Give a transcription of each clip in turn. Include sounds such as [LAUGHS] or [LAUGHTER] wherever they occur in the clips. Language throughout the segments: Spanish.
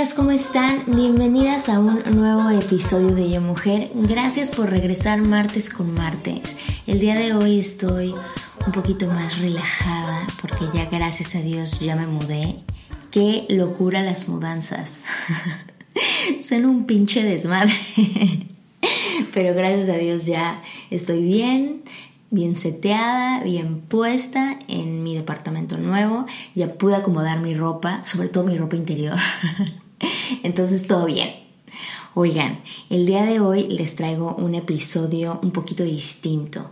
Amigas, ¿cómo están? Bienvenidas a un nuevo episodio de Yo Mujer. Gracias por regresar martes con martes. El día de hoy estoy un poquito más relajada porque ya gracias a Dios ya me mudé. Qué locura las mudanzas. [LAUGHS] Son un pinche desmadre. [LAUGHS] Pero gracias a Dios ya estoy bien, bien seteada, bien puesta en mi departamento nuevo. Ya pude acomodar mi ropa, sobre todo mi ropa interior. [LAUGHS] Entonces todo bien. Oigan, el día de hoy les traigo un episodio un poquito distinto.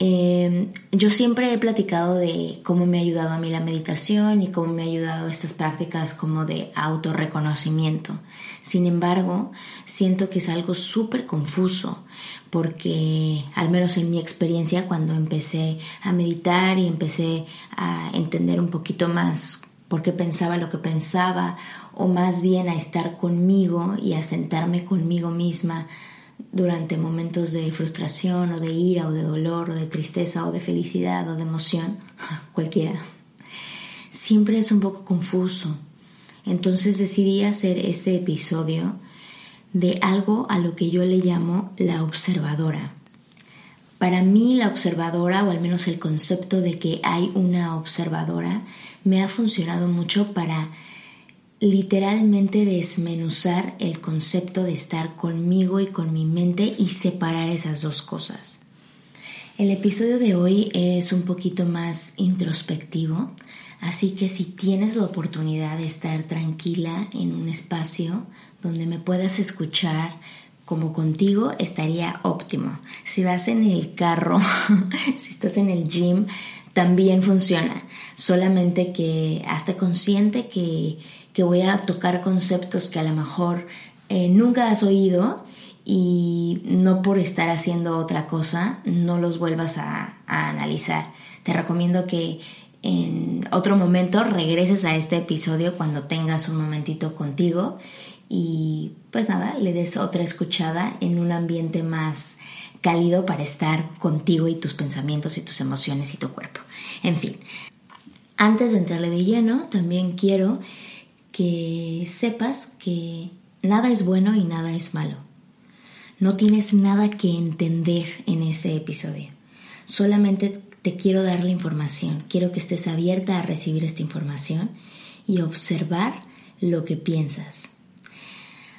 Eh, yo siempre he platicado de cómo me ha ayudado a mí la meditación y cómo me ha ayudado estas prácticas como de autorreconocimiento. Sin embargo, siento que es algo súper confuso porque al menos en mi experiencia cuando empecé a meditar y empecé a entender un poquito más por qué pensaba lo que pensaba o más bien a estar conmigo y a sentarme conmigo misma durante momentos de frustración o de ira o de dolor o de tristeza o de felicidad o de emoción, cualquiera, siempre es un poco confuso. Entonces decidí hacer este episodio de algo a lo que yo le llamo la observadora. Para mí la observadora, o al menos el concepto de que hay una observadora, me ha funcionado mucho para literalmente desmenuzar el concepto de estar conmigo y con mi mente y separar esas dos cosas. El episodio de hoy es un poquito más introspectivo, así que si tienes la oportunidad de estar tranquila en un espacio donde me puedas escuchar como contigo, estaría óptimo. Si vas en el carro, [LAUGHS] si estás en el gym, también funciona. Solamente que hazte consciente que que voy a tocar conceptos que a lo mejor eh, nunca has oído y no por estar haciendo otra cosa no los vuelvas a, analizar. Te recomiendo que en otro momento regreses a este episodio cuando tengas un momentito contigo y pues nada, le des otra escuchada en un ambiente más cálido para estar contigo y tus pensamientos y tus emociones y tu cuerpo. En fin, antes de entrarle de lleno, también quiero que sepas que nada es bueno y nada es malo. No tienes nada que entender en este episodio. Solamente te quiero dar la información. Quiero que estés abierta a recibir esta información y observar lo que piensas.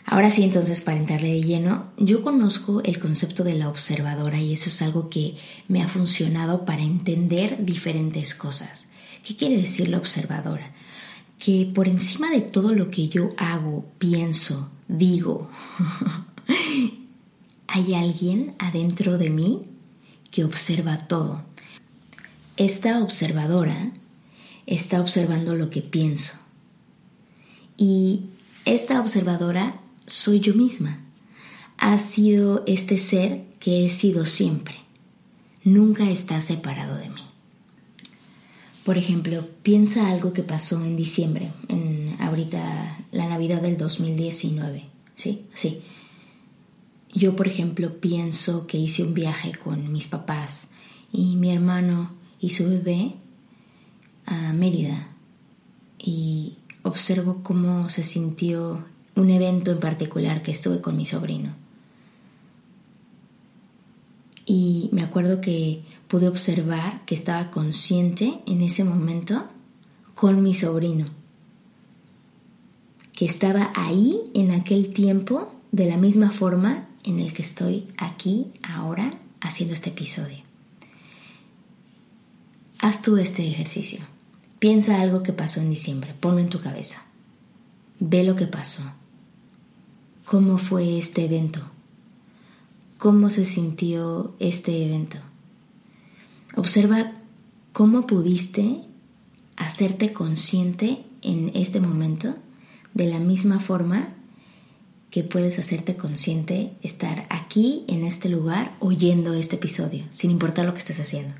Ahora sí, entonces, para entrarle de lleno, yo conozco el concepto de la observadora y eso es algo que me ha funcionado para entender diferentes cosas. ¿Qué quiere decir la observadora? Que por encima de todo lo que yo hago, pienso, digo, [LAUGHS] hay alguien adentro de mí que observa todo. Esta observadora está observando lo que pienso. Y esta observadora soy yo misma. Ha sido este ser que he sido siempre. Nunca está separado de mí. Por ejemplo, piensa algo que pasó en diciembre, en ahorita la Navidad del 2019, ¿sí? Sí. Yo, por ejemplo, pienso que hice un viaje con mis papás y mi hermano y su bebé a Mérida y observo cómo se sintió un evento en particular que estuve con mi sobrino. Y me acuerdo que pude observar que estaba consciente en ese momento con mi sobrino, que estaba ahí en aquel tiempo de la misma forma en el que estoy aquí ahora haciendo este episodio. Haz tú este ejercicio. Piensa algo que pasó en diciembre, ponlo en tu cabeza. Ve lo que pasó. ¿Cómo fue este evento? ¿Cómo se sintió este evento? Observa cómo pudiste hacerte consciente en este momento de la misma forma que puedes hacerte consciente estar aquí en este lugar oyendo este episodio, sin importar lo que estés haciendo.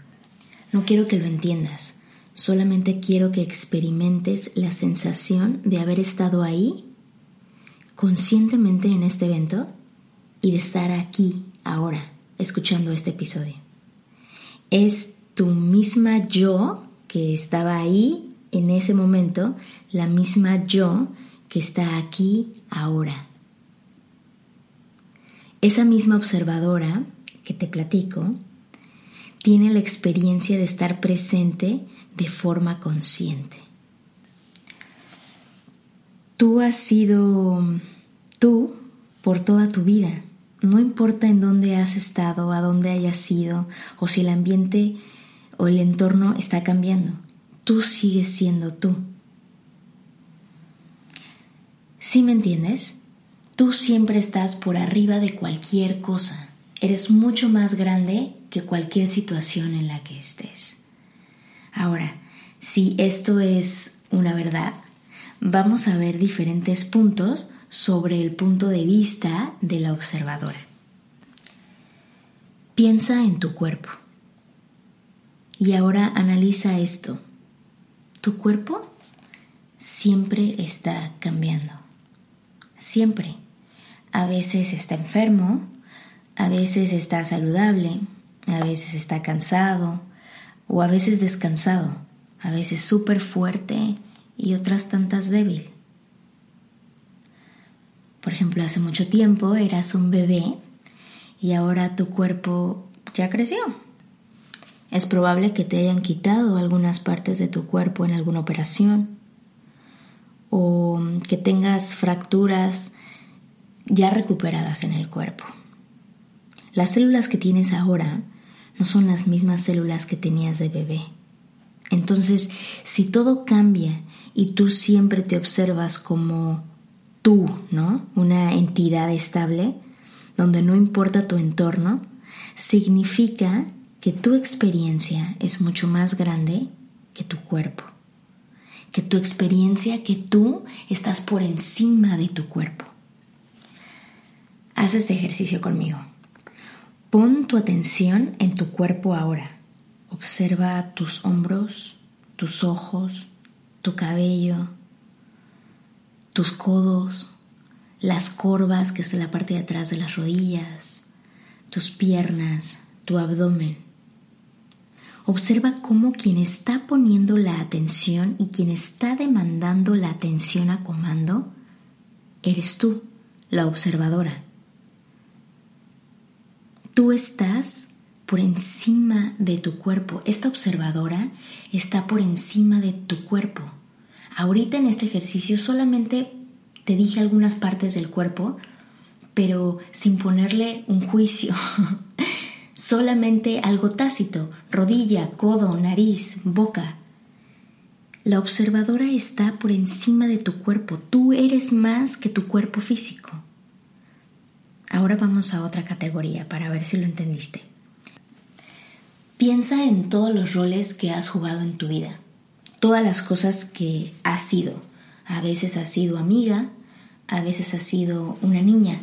No quiero que lo entiendas, solamente quiero que experimentes la sensación de haber estado ahí conscientemente en este evento y de estar aquí, ahora, escuchando este episodio. Es tu misma yo que estaba ahí en ese momento, la misma yo que está aquí ahora. Esa misma observadora que te platico tiene la experiencia de estar presente de forma consciente. Tú has sido tú por toda tu vida. No importa en dónde has estado, a dónde hayas ido, o si el ambiente o el entorno está cambiando. Tú sigues siendo tú. ¿Sí me entiendes? Tú siempre estás por arriba de cualquier cosa. Eres mucho más grande que cualquier situación en la que estés. Ahora, si esto es una verdad, vamos a ver diferentes puntos sobre el punto de vista de la observadora. Piensa en tu cuerpo. Y ahora analiza esto. Tu cuerpo siempre está cambiando. Siempre. A veces está enfermo, a veces está saludable, a veces está cansado o a veces descansado, a veces súper fuerte y otras tantas débil. Por ejemplo, hace mucho tiempo eras un bebé y ahora tu cuerpo ya creció. Es probable que te hayan quitado algunas partes de tu cuerpo en alguna operación o que tengas fracturas ya recuperadas en el cuerpo. Las células que tienes ahora no son las mismas células que tenías de bebé. Entonces, si todo cambia y tú siempre te observas como tú, ¿no? Una entidad estable, donde no importa tu entorno, significa que tu experiencia es mucho más grande que tu cuerpo. Que tu experiencia, que tú estás por encima de tu cuerpo. Haz este ejercicio conmigo. Pon tu atención en tu cuerpo ahora. Observa tus hombros, tus ojos, tu cabello, tus codos, las corvas que es la parte de atrás de las rodillas, tus piernas, tu abdomen. Observa cómo quien está poniendo la atención y quien está demandando la atención a comando eres tú, la observadora. Tú estás por encima de tu cuerpo. Esta observadora está por encima de tu cuerpo. Ahorita en este ejercicio solamente te dije algunas partes del cuerpo, pero sin ponerle un juicio. [LAUGHS] solamente algo tácito, rodilla, codo, nariz, boca. La observadora está por encima de tu cuerpo. Tú eres más que tu cuerpo físico. Ahora vamos a otra categoría para ver si lo entendiste. Piensa en todos los roles que has jugado en tu vida, todas las cosas que has sido. A veces has sido amiga, a veces has sido una niña,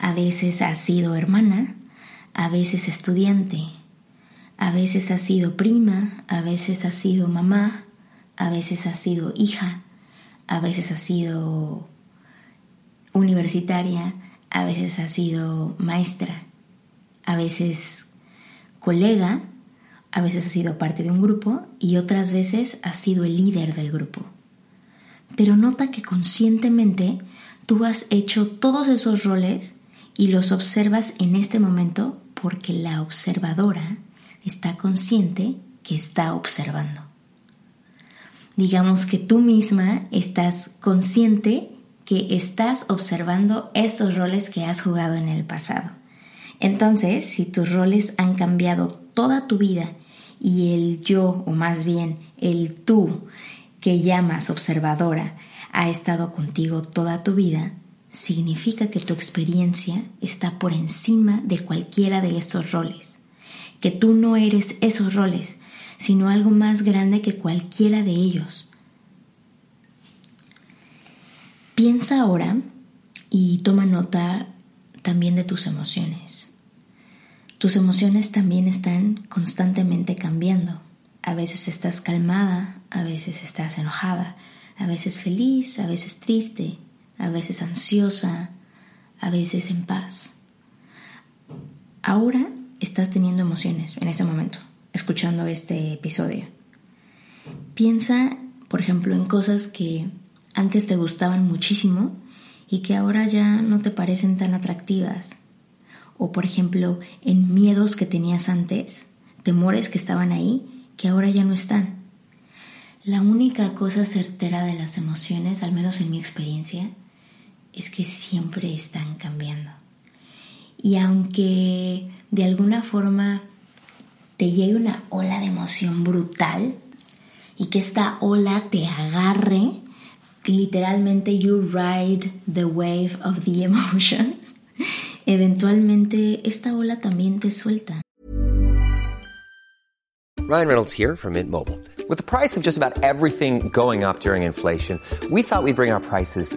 a veces has sido hermana, a veces estudiante, a veces has sido prima, a veces has sido mamá, a veces has sido hija, a veces has sido universitaria, a veces ha sido maestra, a veces colega, a veces ha sido parte de un grupo y otras veces ha sido el líder del grupo. Pero nota que conscientemente tú has hecho todos esos roles y los observas en este momento porque la observadora está consciente que está observando. digamos que tú misma estás consciente que estás observando estos roles que has jugado en el pasado. Entonces, si tus roles han cambiado toda tu vida y el yo, o más bien el tú que llamas observadora, ha estado contigo toda tu vida, significa que tu experiencia está por encima de cualquiera de estos roles, que tú no eres esos roles, sino algo más grande que cualquiera de ellos. Piensa ahora y toma nota también de tus emociones. Tus emociones también están constantemente cambiando. A veces estás calmada, a veces estás enojada, a veces feliz, a veces triste, a veces ansiosa, a veces en paz. Ahora estás teniendo emociones en este momento, escuchando este episodio. Piensa, por ejemplo, en cosas que antes te gustaban muchísimo y que ahora ya no te parecen tan atractivas. O, por ejemplo, en miedos que tenías antes, temores que estaban ahí, que ahora ya no están. La única cosa certera de las emociones, al menos en mi experiencia, es que siempre están cambiando. Y aunque de alguna forma te llegue una ola de emoción brutal y que esta ola te agarre, literalmente you ride the wave of the [LAUGHS] emotion, eventualmente esta ola también te suelta. Ryan Reynolds here from Mint Mobile. With the price of just about everything going up during inflation, we thought we'd bring our prices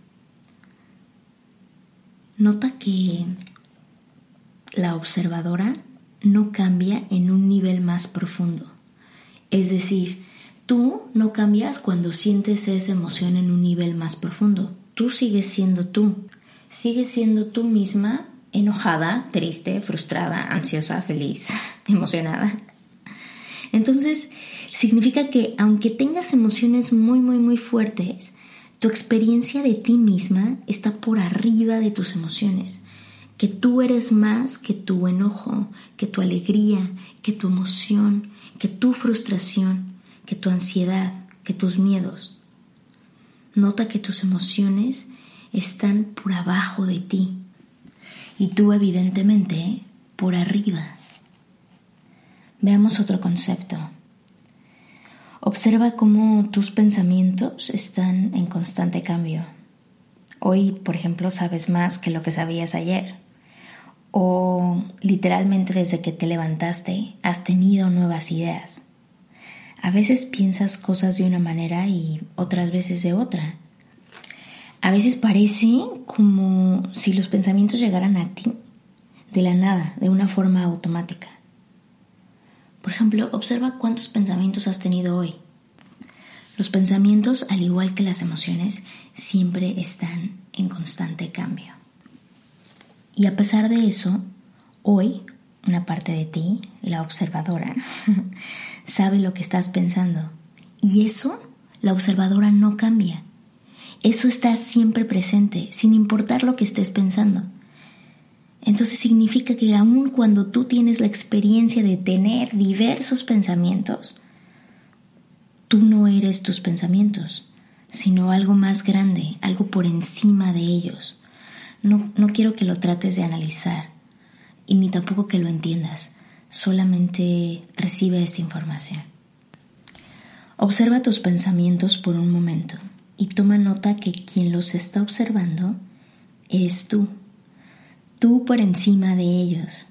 Nota que la observadora no cambia en un nivel más profundo. Es decir, tú no cambias cuando sientes esa emoción en un nivel más profundo. Tú sigues siendo tú. Sigues siendo tú misma enojada, triste, frustrada, ansiosa, feliz, [LAUGHS] emocionada. Entonces, significa que aunque tengas emociones muy, muy, muy fuertes, tu experiencia de ti misma está por arriba de tus emociones, que tú eres más que tu enojo, que tu alegría, que tu emoción, que tu frustración, que tu ansiedad, que tus miedos. Nota que tus emociones están por abajo de ti y tú evidentemente por arriba. Veamos otro concepto. Observa cómo tus pensamientos están en constante cambio. Hoy, por ejemplo, sabes más que lo que sabías ayer. O literalmente desde que te levantaste has tenido nuevas ideas. A veces piensas cosas de una manera y otras veces de otra. A veces parece como si los pensamientos llegaran a ti de la nada, de una forma automática. Por ejemplo, observa cuántos pensamientos has tenido hoy. Los pensamientos, al igual que las emociones, siempre están en constante cambio. Y a pesar de eso, hoy una parte de ti, la observadora, [LAUGHS] sabe lo que estás pensando. Y eso, la observadora no cambia. Eso está siempre presente, sin importar lo que estés pensando. Entonces significa que aun cuando tú tienes la experiencia de tener diversos pensamientos, tú no eres tus pensamientos, sino algo más grande, algo por encima de ellos. No, no quiero que lo trates de analizar y ni tampoco que lo entiendas, solamente recibe esta información. Observa tus pensamientos por un momento y toma nota que quien los está observando eres tú tú por encima de ellos.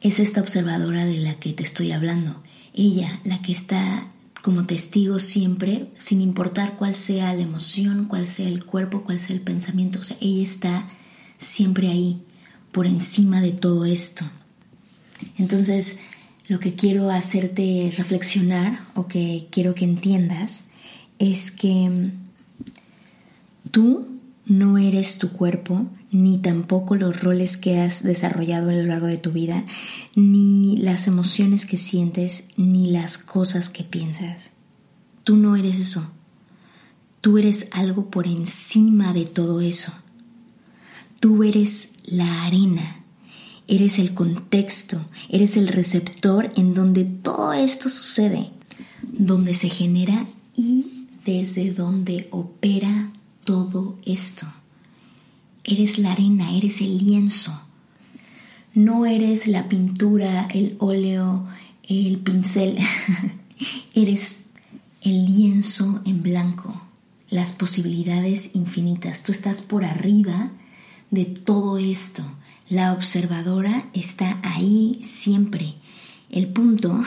Es esta observadora de la que te estoy hablando. Ella, la que está como testigo siempre, sin importar cuál sea la emoción, cuál sea el cuerpo, cuál sea el pensamiento. O sea, ella está siempre ahí, por encima de todo esto. Entonces, lo que quiero hacerte reflexionar o que quiero que entiendas es que Tú no eres tu cuerpo, ni tampoco los roles que has desarrollado a lo largo de tu vida, ni las emociones que sientes, ni las cosas que piensas. Tú no eres eso. Tú eres algo por encima de todo eso. Tú eres la arena, eres el contexto, eres el receptor en donde todo esto sucede, donde se genera y desde donde opera todo esto. Eres la arena, eres el lienzo. No eres la pintura, el óleo, el pincel. [LAUGHS] eres el lienzo en blanco, las posibilidades infinitas. Tú estás por arriba de todo esto. La observadora está ahí siempre. El punto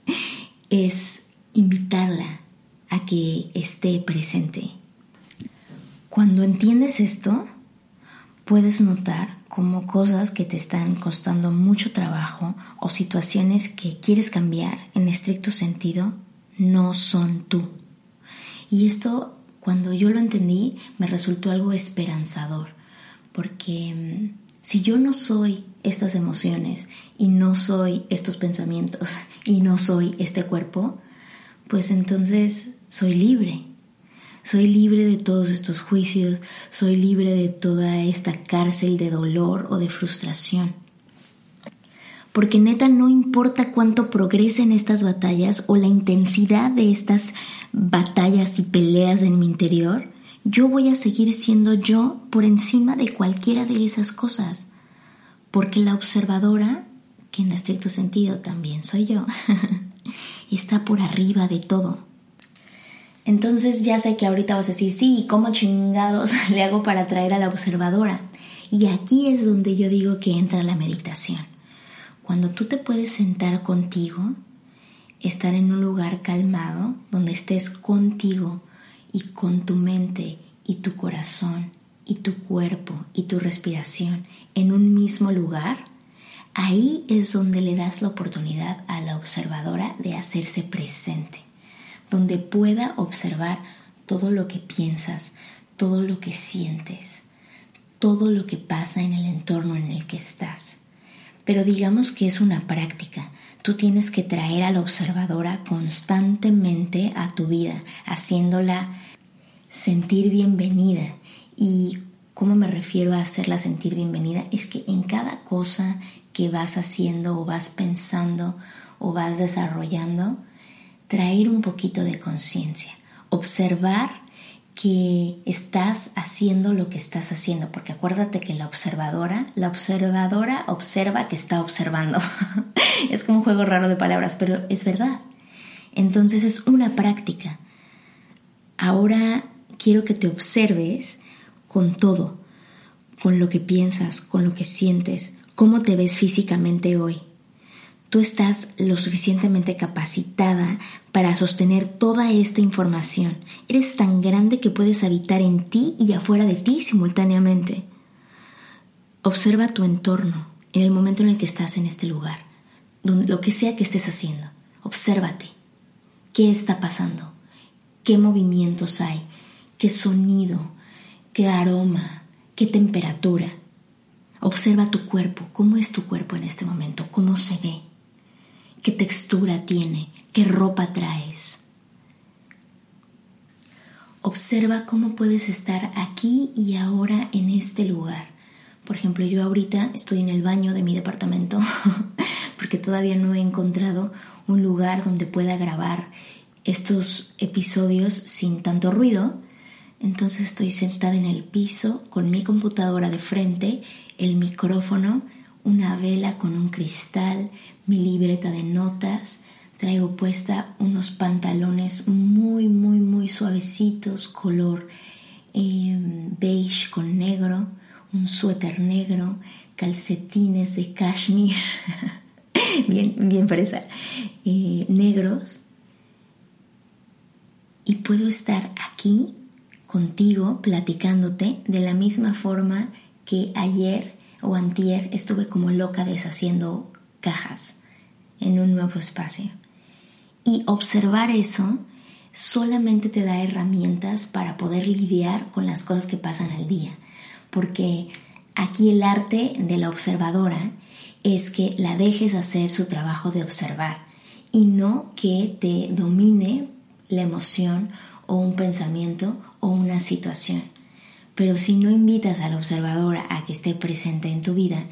[LAUGHS] es invitarla a que esté presente. Cuando entiendes esto, puedes notar como cosas que te están costando mucho trabajo o situaciones que quieres cambiar en estricto sentido no son tú. Y esto, cuando yo lo entendí, me resultó algo esperanzador, porque mm, si yo no soy estas emociones y no soy estos pensamientos [LAUGHS] y no soy este cuerpo, pues entonces soy libre soy libre de todos estos juicios, soy libre de toda esta cárcel de dolor o de frustración. Porque neta no importa cuánto progresen estas batallas o la intensidad de estas batallas y peleas en mi interior, yo voy a seguir siendo yo por encima de cualquiera de esas cosas. Porque la observadora, que en estricto sentido también soy yo, [LAUGHS] está por arriba de todo entonces ya sé que ahorita vas a decir, sí, ¿y cómo chingados [LAUGHS] le hago para atraer a la observadora? Y aquí es donde yo digo que entra la meditación. Cuando tú te puedes sentar contigo, estar en un lugar calmado, donde estés contigo y con tu mente y tu corazón y tu cuerpo y tu respiración en un mismo lugar, ahí es donde le das la oportunidad a la observadora de hacerse presente donde pueda observar todo lo que piensas, todo lo que sientes, todo lo que pasa en el entorno en el que estás. Pero digamos que es una práctica. Tú tienes que traer a la observadora constantemente a tu vida, haciéndola sentir bienvenida. ¿Y cómo me refiero a hacerla sentir bienvenida? Es que en cada cosa que vas haciendo o vas pensando o vas desarrollando, traer un poquito de conciencia, observar que estás haciendo lo que estás haciendo, porque acuérdate que la observadora, la observadora observa que está observando. [LAUGHS] es como un juego raro de palabras, pero es verdad. Entonces es una práctica. Ahora quiero que te observes con todo, con lo que piensas, con lo que sientes, cómo te ves físicamente hoy tú estás lo suficientemente capacitada para sostener toda esta información. Eres tan grande que puedes habitar en ti y afuera de ti simultáneamente. Observa tu entorno en el momento en el que estás en este lugar, lo que sea que estés haciendo. Obsérvate. ¿Qué está pasando? ¿Qué movimientos hay? ¿Qué sonido? ¿Qué aroma? ¿Qué temperatura? Observa tu cuerpo. ¿Cómo es tu cuerpo en este momento? ¿Cómo se ve? Qué textura tiene, qué ropa traes. Observa cómo puedes estar aquí y ahora en este lugar. Por ejemplo, yo ahorita estoy en el baño de mi departamento [LAUGHS] porque todavía no he encontrado un lugar donde pueda grabar estos episodios sin tanto ruido. Entonces estoy sentada en el piso con mi computadora de frente, el micrófono, una vela con un cristal, mi libreta de notas, traigo puesta unos pantalones muy, muy, muy suavecitos, color em, beige con negro, un suéter negro, calcetines de cashmere, [LAUGHS] bien, bien fresa, eh, negros. Y puedo estar aquí contigo platicándote de la misma forma que ayer o antier estuve como loca deshaciendo cajas en un nuevo espacio. Y observar eso solamente te da herramientas para poder lidiar con las cosas que pasan al día. Porque aquí el arte de la observadora es que la dejes hacer su trabajo de observar y no que te domine la emoción o un pensamiento o una situación. Pero si no invitas a la observadora a que esté presente en tu vida,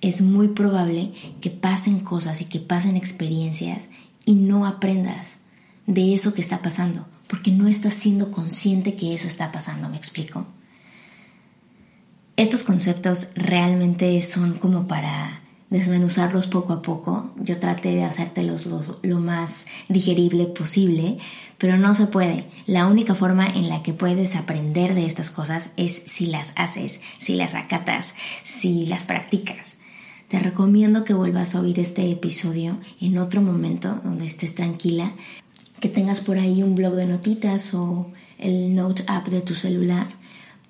es muy probable que pasen cosas y que pasen experiencias y no aprendas de eso que está pasando, porque no estás siendo consciente que eso está pasando, ¿me explico? Estos conceptos realmente son como para desmenuzarlos poco a poco. Yo traté de hacértelos lo, lo, más digerible posible, pero no se puede. La única forma en la que puedes aprender de estas cosas es si las haces, si las acatas, si las practicas. Te recomiendo que vuelvas a oír este episodio en otro momento donde estés tranquila, que tengas por ahí un blog de notitas o el Note app de tu celular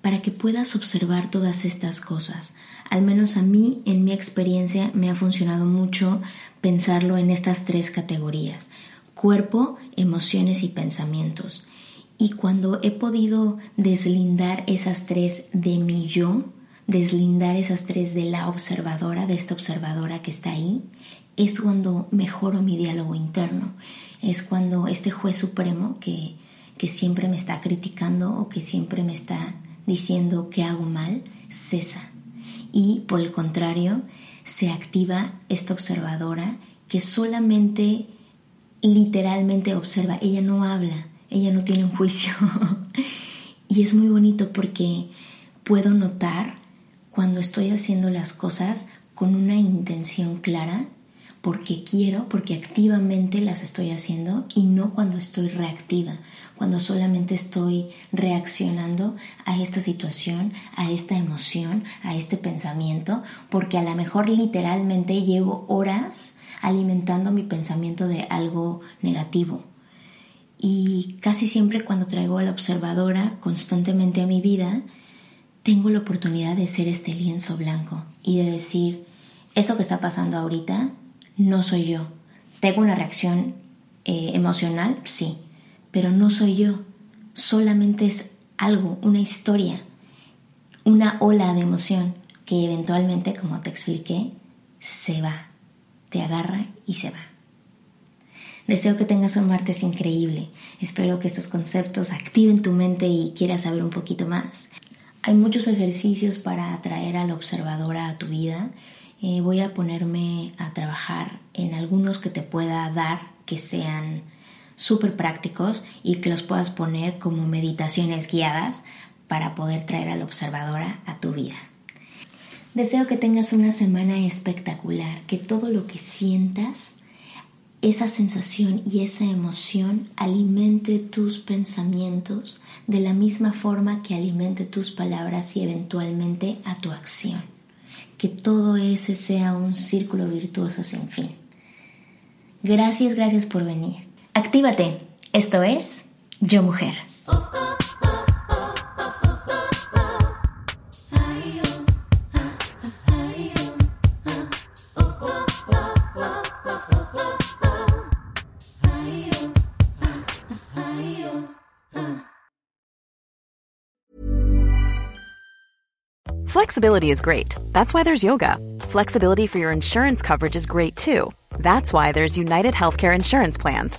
para que puedas observar todas estas cosas. Al menos a mí, en mi experiencia, me ha funcionado mucho pensarlo en estas tres categorías. Cuerpo, emociones y pensamientos. Y cuando he podido deslindar esas tres de mi yo, deslindar esas tres de la observadora, de esta observadora que está ahí, es cuando mejoro mi diálogo interno. Es cuando este juez supremo que, que siempre me está criticando o que siempre me está diciendo que hago mal, cesa. Y por el contrario, se activa esta observadora que solamente literalmente observa, ella no habla, ella no tiene un juicio. [LAUGHS] y es muy bonito porque puedo notar cuando estoy haciendo las cosas con una intención clara porque quiero, porque activamente las estoy haciendo y no cuando estoy reactiva, cuando solamente estoy reaccionando a esta situación, a esta emoción, a este pensamiento, porque a lo mejor literalmente llevo horas alimentando mi pensamiento de algo negativo. Y casi siempre cuando traigo a la observadora constantemente a mi vida, tengo la oportunidad de ser este lienzo blanco y de decir, eso que está pasando ahorita no soy yo. ¿Tengo una reacción eh, emocional? Sí, pero no soy yo. Solamente es algo, una historia, una ola de emoción que eventualmente, como te expliqué, se va, te agarra y se va. Deseo que tengas un martes increíble. Espero que estos conceptos activen tu mente y quieras saber un poquito más. Hay muchos ejercicios para atraer a la observadora a tu vida eh, voy a ponerme a trabajar en algunos que te pueda dar que sean súper prácticos y que los puedas poner como meditaciones guiadas para poder traer a la observadora a tu vida. Deseo que tengas una semana espectacular, que todo lo que sientas, esa sensación y esa emoción alimente tus pensamientos de la misma forma que alimente tus palabras y eventualmente a tu acción que todo ese sea un círculo virtuoso sin fin. Gracias, gracias por venir. Actívate. Esto es Yo Mujer. Flexibility is great. That's why there's yoga. Flexibility for your insurance coverage is great too. That's why there's United Healthcare Insurance Plans.